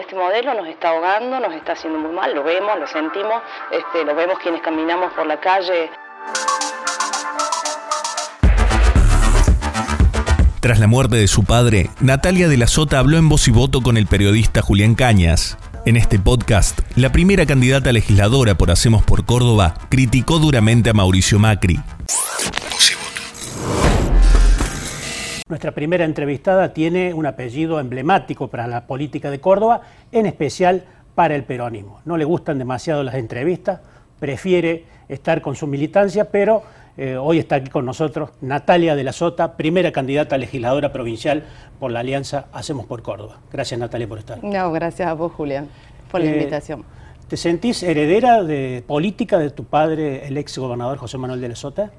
Este modelo nos está ahogando, nos está haciendo muy mal, lo vemos, lo sentimos, este, lo vemos quienes caminamos por la calle. Tras la muerte de su padre, Natalia de la Sota habló en voz y voto con el periodista Julián Cañas. En este podcast, la primera candidata legisladora por Hacemos por Córdoba criticó duramente a Mauricio Macri. Nuestra primera entrevistada tiene un apellido emblemático para la política de Córdoba, en especial para el peronismo. No le gustan demasiado las entrevistas, prefiere estar con su militancia, pero eh, hoy está aquí con nosotros Natalia de la Sota, primera candidata a legisladora provincial por la Alianza Hacemos por Córdoba. Gracias Natalia por estar. No, gracias a vos Julián por la eh, invitación. ¿Te sentís heredera de política de tu padre, el ex gobernador José Manuel de la Sota?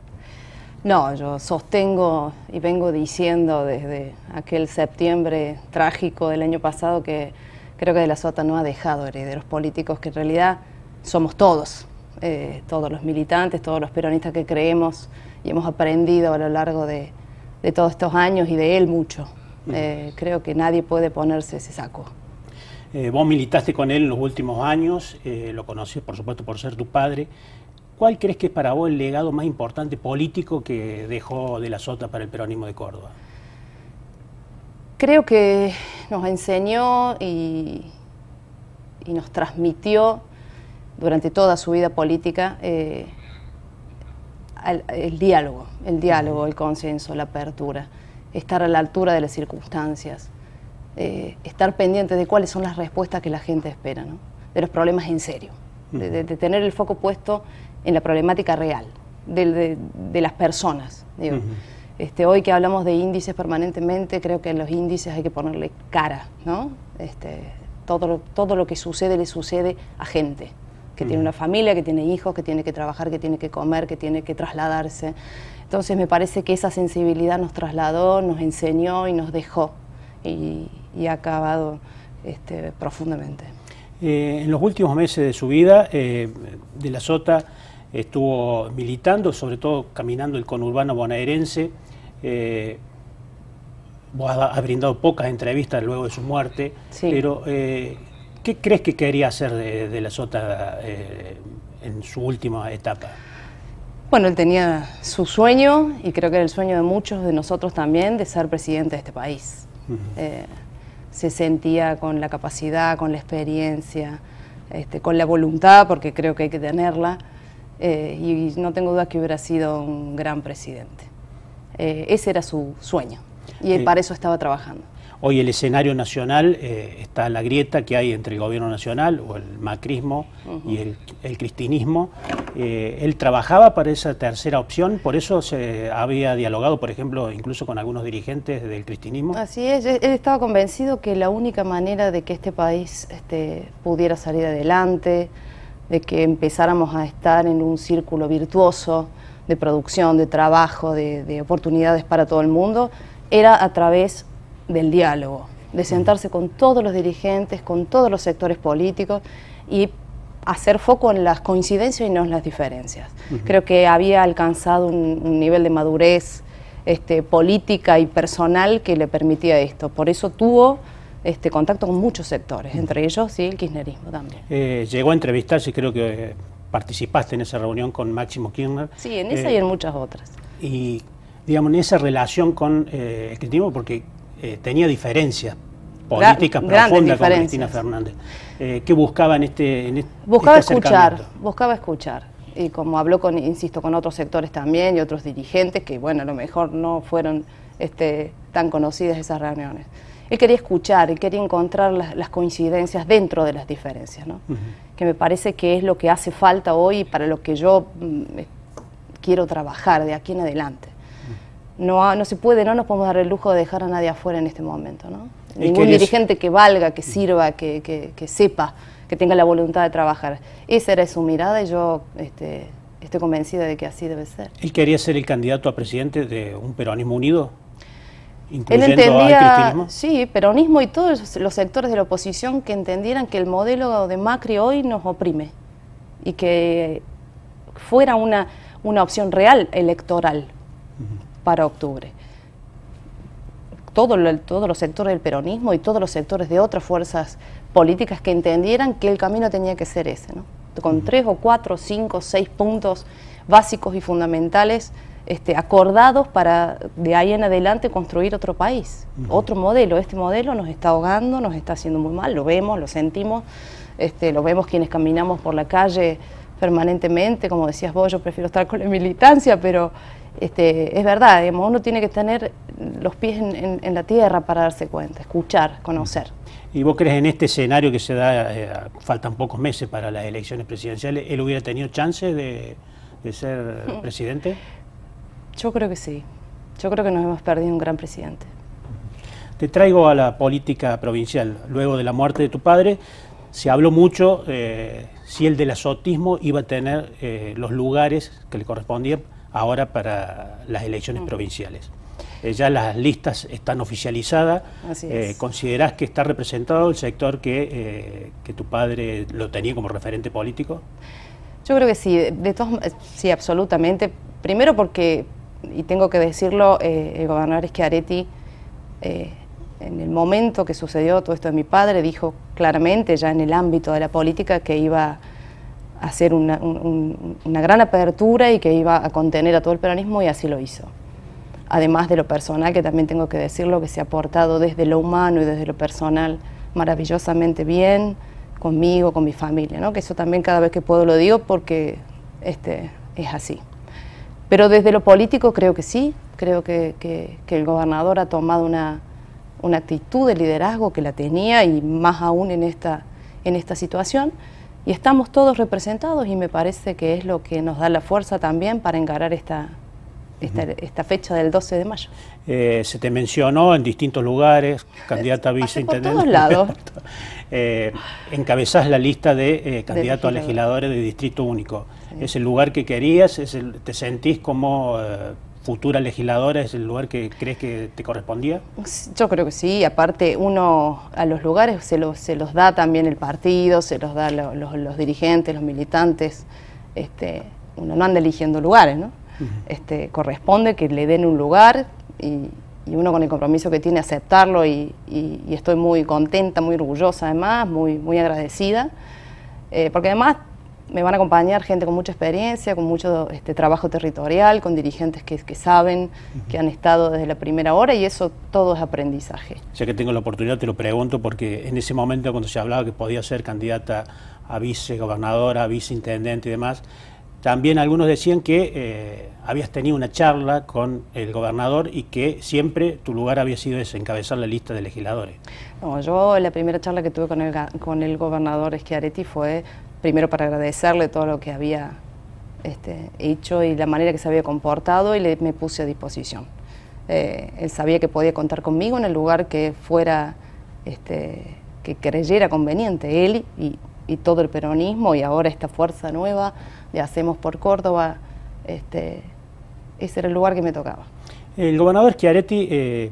No, yo sostengo y vengo diciendo desde aquel septiembre trágico del año pasado que creo que De la Sota no ha dejado herederos políticos, que en realidad somos todos, eh, todos los militantes, todos los peronistas que creemos y hemos aprendido a lo largo de, todos estos años y de él mucho. Eh, creo que nadie puede ponerse ese saco. Eh, vos militaste con él en los últimos años, lo conocí por supuesto por ser tu padre. ¿Cuál crees que es para vos el legado más importante político que dejó de la Sota para el peronismo de Córdoba? Creo que nos enseñó y, nos transmitió durante toda su vida política eh, el, diálogo, el diálogo, el consenso, la apertura, estar a la altura de las circunstancias, eh, estar pendiente de cuáles son las respuestas que la gente espera, de los problemas en serio, de, tener el foco puesto en la problemática real de, las personas. este, hoy que hablamos de índices permanentemente, creo que en los índices hay que ponerle cara, ¿no? Este, todo, lo, todo lo que sucede le sucede a gente que tiene una familia, que tiene hijos, que tiene que trabajar, que tiene que comer, que tiene que trasladarse. Entonces me parece que esa sensibilidad nos trasladó, nos enseñó y nos dejó y, ha acabado este, profundamente. Eh, en los últimos meses de su vida, eh, De la Sota estuvo militando, sobre todo caminando el conurbano bonaerense. Eh, vos has brindado pocas entrevistas luego de su muerte, pero eh, ¿qué crees que quería hacer de, la Sota eh, en su última etapa? Bueno, él tenía su sueño, y creo que era el sueño de muchos de nosotros también, de ser presidente de este país. se sentía con la capacidad, con la experiencia, este, con la voluntad, porque creo que hay que tenerla, eh, y no tengo duda que hubiera sido un gran presidente. Eh, ese era su sueño y para eso estaba trabajando. Hoy el escenario nacional eh, está la grieta que hay entre el gobierno nacional o el macrismo y el, cristinismo. él trabajaba para esa tercera opción, por eso se había dialogado, por ejemplo, incluso con algunos dirigentes del cristinismo. Así es, él estaba convencido que la única manera de que este país este, pudiera salir adelante, de que empezáramos a estar en un círculo virtuoso de producción, de trabajo, de, oportunidades para todo el mundo, era a través del diálogo, de sentarse con todos los dirigentes, con todos los sectores políticos y hacer foco en las coincidencias y no en las diferencias. Creo que había alcanzado un, nivel de madurez este, política y personal que le permitía esto. Por eso tuvo este, contacto con muchos sectores, entre ellos sí el kirchnerismo también. Eh, llegó a entrevistarse, creo que participaste en esa reunión con Máximo Kirchner. Sí, en esa y en eh, muchas otras. Y, digamos, en esa relación con eh, el kirchnerismo, porque tenía diferencias políticas profundas con Cristina Fernández. ¿Qué buscaba en este, en este Buscaba escuchar, buscaba escuchar. Y como habló con, insisto, con otros sectores también y otros dirigentes que, bueno, a lo mejor no fueron este, tan conocidas esas reuniones él quería escuchar, él quería encontrar las, coincidencias dentro de las diferencias, ¿no? que me parece que es lo que hace falta hoy y para lo que yo mm, quiero trabajar de aquí en adelante. No, no se puede, no nos podemos dar el lujo de dejar a nadie afuera en este momento. ¿no? Ningún dirigente que valga, que sirva, que, que, sepa, que tenga la voluntad de trabajar. Esa era su mirada y yo este, estoy convencida de que así debe ser. ¿Él quería ser el candidato a presidente de un peronismo unido? Él entendía, sí, peronismo y todos los sectores de la oposición que entendieran que el modelo de Macri hoy nos oprime y que fuera una, una opción real electoral para octubre. todo todos los sectores del peronismo y todos los sectores de otras fuerzas políticas que entendieran que el camino tenía que ser ese, ¿no? con tres o cuatro, cinco, seis puntos básicos y fundamentales este, acordados para de ahí en adelante construir otro país, otro modelo. Este modelo nos está ahogando, nos está haciendo muy mal, lo vemos, lo sentimos, este, lo vemos quienes caminamos por la calle permanentemente, como decías vos, yo prefiero estar con la militancia, pero este, es verdad, uno tiene que tener los pies en, la tierra para darse cuenta, escuchar, conocer. ¿Y vos crees en este escenario que se da, eh, faltan pocos meses para las elecciones presidenciales, él hubiera tenido chance de, ser presidente? Yo creo que sí. Yo creo que nos hemos perdido un gran presidente. Te traigo a la política provincial. Luego de la muerte de tu padre, se habló mucho eh, si el del azotismo iba a tener eh, los lugares que le correspondían ahora para las elecciones mm. provinciales. Eh, ya las listas están oficializadas. Eh, ¿Considerás que está representado el sector que, que, tu padre lo tenía como referente político? Yo creo que sí, de todos, sí, absolutamente. Primero porque, y tengo que decirlo, el gobernador Schiaretti, en el momento que sucedió todo esto de mi padre, dijo claramente ya en el ámbito de la política que iba a hacer una, una gran apertura y que iba a contener a todo el peronismo y así lo hizo además de lo personal, que también tengo que decirlo, que se ha portado desde lo humano y desde lo personal maravillosamente bien conmigo, con mi familia, ¿no? que eso también cada vez que puedo lo digo porque este, es así. Pero desde lo político creo que sí, creo que, el gobernador ha tomado una, una, actitud de liderazgo que la tenía y más aún en esta, en esta situación. Y estamos todos representados y me parece que es lo que nos da la fuerza también para encarar esta, esta, fecha del 12 de mayo. Eh, se te mencionó en distintos lugares, candidata a viceintendente. Por todos lados. eh, encabezás la lista de eh, candidatos a legisladores de Distrito Único. ¿Es el lugar que querías? ¿Es ¿Te sentís como eh, futura legisladora? ¿Es el lugar que crees que te correspondía? Yo creo que sí. Aparte, uno a los lugares se los, se los da también el partido, se los da los, dirigentes, los militantes. Este, uno no anda eligiendo lugares, ¿no? este, corresponde que le den un lugar y, uno con el compromiso que tiene aceptarlo y, estoy muy contenta, muy orgullosa además, muy, muy agradecida, eh, porque además me van a acompañar gente con mucha experiencia, con mucho este, trabajo territorial, con dirigentes que, saben, que han estado desde la primera hora y eso todo es aprendizaje. Ya que tengo la oportunidad te lo pregunto porque en ese momento cuando se hablaba que podía ser candidata a vicegobernadora, viceintendente y demás, también algunos decían que eh, habías tenido una charla con el gobernador y que siempre tu lugar había sido ese, encabezar la lista de legisladores. No, yo la primera charla que tuve con el, con el gobernador Schiaretti fue primero para agradecerle todo lo que había este, hecho y la manera que se había comportado y le, me puse a disposición. Eh, él sabía que podía contar conmigo en el lugar que fuera, este, que creyera conveniente, él y, todo el peronismo y ahora esta fuerza nueva de Hacemos por Córdoba, este, ese era el lugar que me tocaba. El gobernador Schiaretti eh,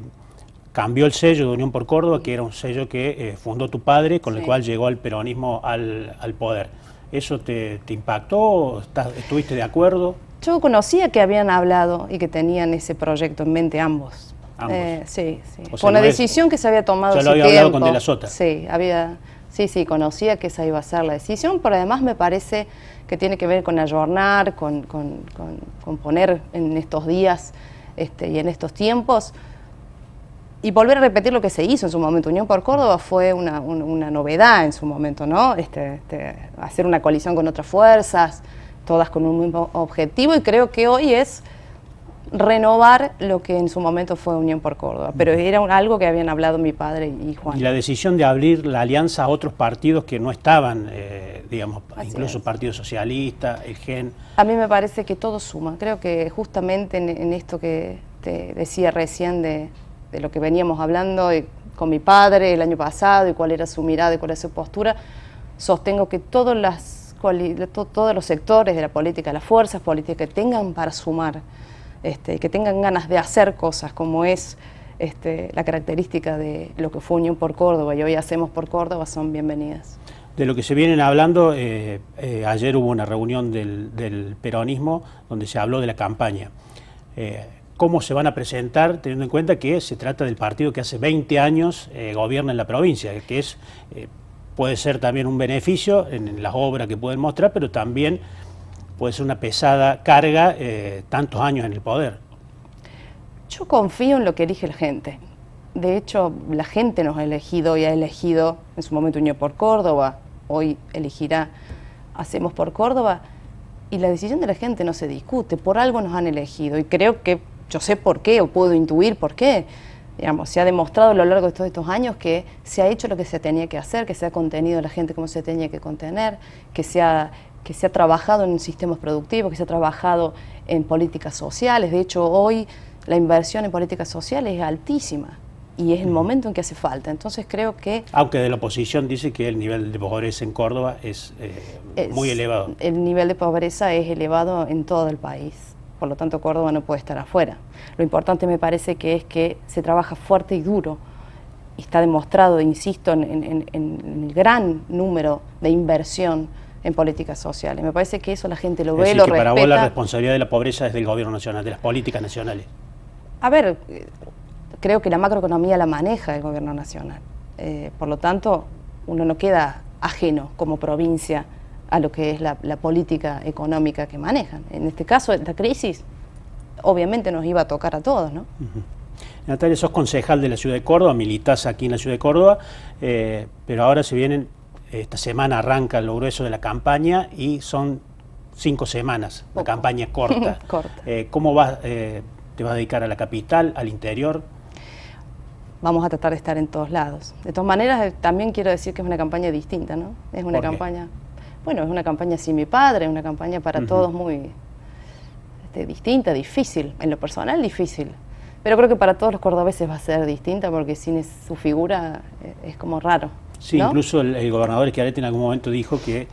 cambió el sello de Unión por Córdoba, que era un sello que eh, fundó tu padre, con el cual llegó el peronismo al, poder. ¿Eso te, impactó? ¿Estuviste de acuerdo? Yo conocía que habían hablado y que tenían ese proyecto en mente ambos. ambos. Eh, sí, sí. Fue una decisión que se había tomado. Ya lo había hablado con De la Sota. Sí, había, sí, sí, conocía que esa iba a ser la decisión, pero además me parece que tiene que ver con ayornar, con, con, poner en estos días este, y en estos tiempos. Y volver a repetir lo que se hizo en su momento. Unión por Córdoba fue una, novedad en su momento, ¿no? Este, este, hacer una coalición con otras fuerzas, todas con un mismo objetivo, y creo que hoy es renovar lo que en su momento fue Unión por Córdoba, pero era algo que habían hablado mi padre y Juan. Y la decisión de abrir la alianza a otros partidos que no estaban, eh, digamos, incluso Partido Socialista, el GEN. A mí me parece que todo suma, creo que justamente en, esto que te decía recién de, lo que veníamos hablando con mi padre el año pasado y cuál era su mirada y cuál era su postura, sostengo que todas las, todos los sectores de la política, las fuerzas políticas que tengan para sumar, este, que tengan ganas de hacer cosas, como es este, la característica de lo que fue Unión por Córdoba y hoy hacemos por Córdoba, son bienvenidas. De lo que se vienen hablando, eh, eh, ayer hubo una reunión del, peronismo donde se habló de la campaña. Eh, cómo se van a presentar, teniendo en cuenta que se trata del partido que hace 20 años eh, gobierna en la provincia, que es eh, puede ser también un beneficio en, las obras que pueden mostrar, pero también puede ser una pesada carga eh, tantos años en el poder. Yo confío en lo que elige la gente. De hecho, la gente nos ha elegido y ha elegido en su momento Unión por Córdoba, hoy elegirá Hacemos por Córdoba, y la decisión de la gente no se discute, por algo nos han elegido, y creo que yo sé por qué, o puedo intuir por qué. Digamos, se ha demostrado a lo largo de todos estos años que se ha hecho lo que se tenía que hacer, que se ha contenido a la gente como se tenía que contener, que se ha, que se ha trabajado en sistemas productivos, que se ha trabajado en políticas sociales. De hecho, hoy la inversión en políticas sociales es altísima y es el momento en que hace falta. Entonces creo que... Aunque de la oposición dice que el nivel de pobreza en Córdoba es, eh, muy elevado. El nivel de pobreza es elevado en todo el país, por lo tanto Córdoba no puede estar afuera. Lo importante me parece que es que se trabaja fuerte y duro. Está demostrado, insisto, en, el gran número de inversión en políticas sociales. Me parece que eso la gente lo ve, lo que Para vos la responsabilidad de la pobreza es del gobierno nacional, de las políticas nacionales. A ver, creo que la macroeconomía la maneja el gobierno nacional. Eh, por lo tanto, uno no queda ajeno como provincia a lo que es la, política económica que manejan. En este caso, esta crisis obviamente nos iba a tocar a todos, ¿no? Natalia, sos concejal de la ciudad de Córdoba, militás aquí en la ciudad de Córdoba, eh, pero ahora se vienen, esta semana arranca lo grueso de la campaña y son cinco semanas, la campaña es corta. corta. Eh, ¿Cómo vas, te vas a dedicar a la capital, al interior? vamos a tratar de estar en todos lados. De todas maneras, eh, también quiero decir que es una campaña distinta, ¿no? Es una campaña, bueno, es una campaña sin mi padre, una campaña para todos muy este, distinta, difícil, en lo personal difícil. Pero creo que para todos los cordobeses va a ser distinta porque sin su figura eh, es como raro. Sí, incluso el, gobernador Schiaretti en algún momento dijo que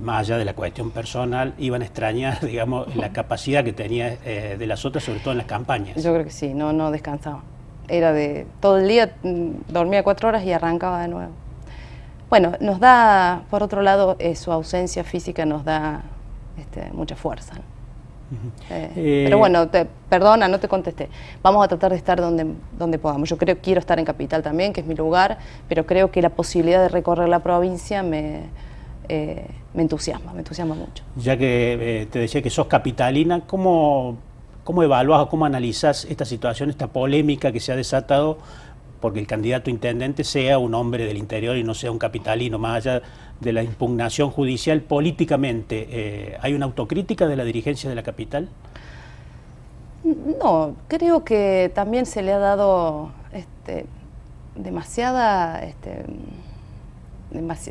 más allá de la cuestión personal, iban a extrañar, digamos, la capacidad que tenía eh, de las otras, sobre todo en las campañas. Yo creo que sí, no, no descansaba era de todo el día, mm, dormía cuatro horas y arrancaba de nuevo. Bueno, nos da, por otro lado, eh, su ausencia física nos da este, mucha fuerza. Eh, eh, pero bueno, te, perdona, no te contesté. Vamos a tratar de estar donde, donde podamos. Yo creo quiero estar en Capital también, que es mi lugar, pero creo que la posibilidad de recorrer la provincia me, me entusiasma, me entusiasma mucho. Ya que te decía que sos capitalina, ¿cómo ¿Cómo evaluás o cómo analizás esta situación, esta polémica que se ha desatado porque el candidato intendente sea un hombre del interior y no sea un capitalino, más allá de la impugnación judicial políticamente? Eh, ¿Hay una autocrítica de la dirigencia de la capital? No, creo que también se le ha dado este, demasiada, este,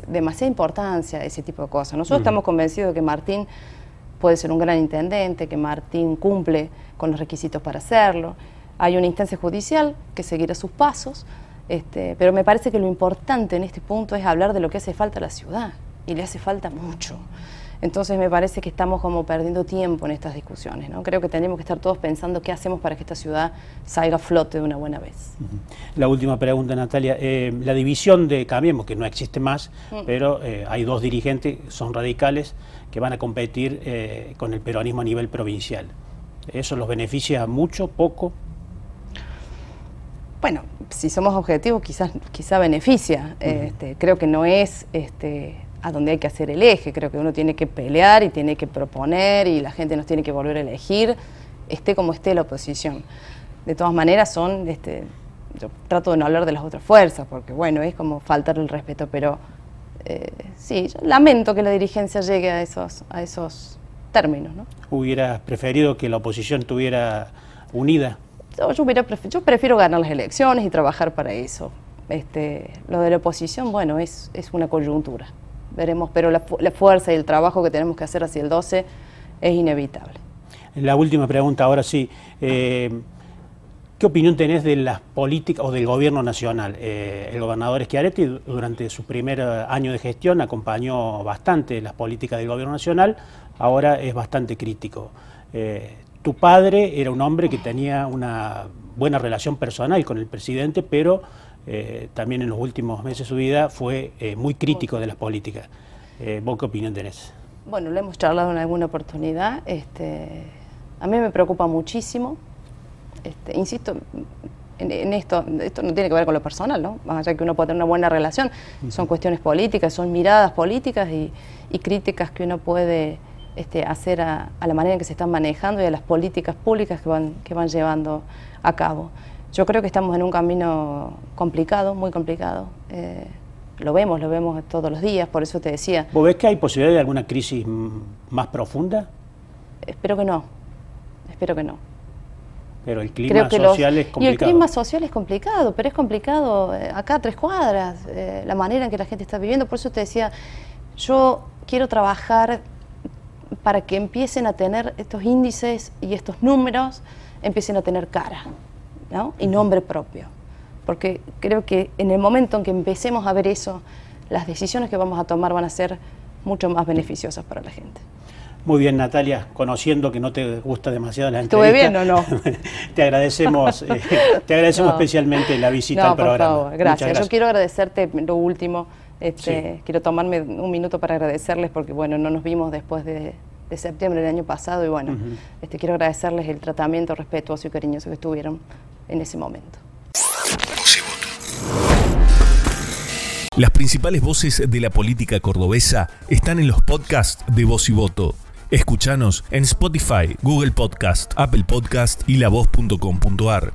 demasiada importancia a ese tipo de cosas. Nosotros estamos convencidos de que Martín puede ser un gran intendente, que Martín cumple con los requisitos para hacerlo. Hay una instancia judicial que seguirá sus pasos, este, pero me parece que lo importante en este punto es hablar de lo que hace falta a la ciudad, y le hace falta mucho. Entonces me parece que estamos como perdiendo tiempo en estas discusiones. ¿no? Creo que tenemos que estar todos pensando qué hacemos para que esta ciudad salga a flote de una buena vez. La última pregunta, Natalia. Eh, la división de Cambiemos, que no existe más, mm. pero eh, hay dos dirigentes, son radicales, que van a competir eh, con el peronismo a nivel provincial. ¿Eso los beneficia mucho, poco? Bueno, si somos objetivos, quizás quizá beneficia. este, creo que no es este, a donde hay que hacer el eje. Creo que uno tiene que pelear y tiene que proponer y la gente nos tiene que volver a elegir, esté como esté la oposición. De todas maneras, son. Este, yo trato de no hablar de las otras fuerzas, porque bueno, es como faltar el respeto, pero eh, sí, lamento que la dirigencia llegue a esos, a esos términos. ¿no? ¿Hubieras preferido que la oposición estuviera unida? Yo, prefiero ganar las elecciones y trabajar para eso. Este, lo de la oposición, bueno, es, es una coyuntura. Veremos, pero la, fuerza y el trabajo que tenemos que hacer hacia el 12 es inevitable. La última pregunta, ahora sí. Eh, ¿Qué opinión tenés de las políticas o del gobierno nacional? Eh, el gobernador Schiaretti durante su primer año de gestión acompañó bastante las políticas del gobierno nacional, ahora es bastante crítico. Eh, tu padre era un hombre que tenía una buena relación personal con el presidente, pero eh, también en los últimos meses de su vida fue eh, muy crítico de las políticas. ¿Vos qué opinión tenés? Bueno, lo hemos charlado en alguna oportunidad. Este, a mí me preocupa muchísimo Este, insisto, en, esto, esto no tiene que ver con lo personal, ¿no? Más allá que uno puede tener una buena relación, son cuestiones políticas, son miradas políticas y, críticas que uno puede este, hacer a, la manera en que se están manejando y a las políticas públicas que van, que van llevando a cabo. Yo creo que estamos en un camino complicado, muy complicado. Eh, lo vemos, lo vemos todos los días, por eso te decía. ¿Vos ves que hay posibilidad de alguna crisis más profunda? Espero que no, espero que no. Pero el clima social es complicado. Y el clima social es complicado, pero es complicado eh, acá a tres cuadras, eh, la manera en que la gente está viviendo. Por eso te decía, yo quiero trabajar para que empiecen a tener estos índices y estos números, empiecen a tener cara ¿no? y nombre propio. Porque creo que en el momento en que empecemos a ver eso, las decisiones que vamos a tomar van a ser mucho más beneficiosas para la gente. Muy bien, Natalia, conociendo que no te gusta demasiado la entrevista. ¿Estuve bien o no? te agradecemos, eh, te agradecemos especialmente la visita al programa. Por favor, gracias. Yo quiero agradecerte lo último. Este, Quiero tomarme un minuto para agradecerles porque, bueno, no nos vimos después de, septiembre del año pasado y, bueno, este, quiero agradecerles el tratamiento respetuoso y cariñoso que estuvieron en ese momento. Las principales voces de la política cordobesa están en los podcasts de Voz y Voto. Escuchanos en Spotify, Google Podcast, Apple Podcast y lavoz.com.ar.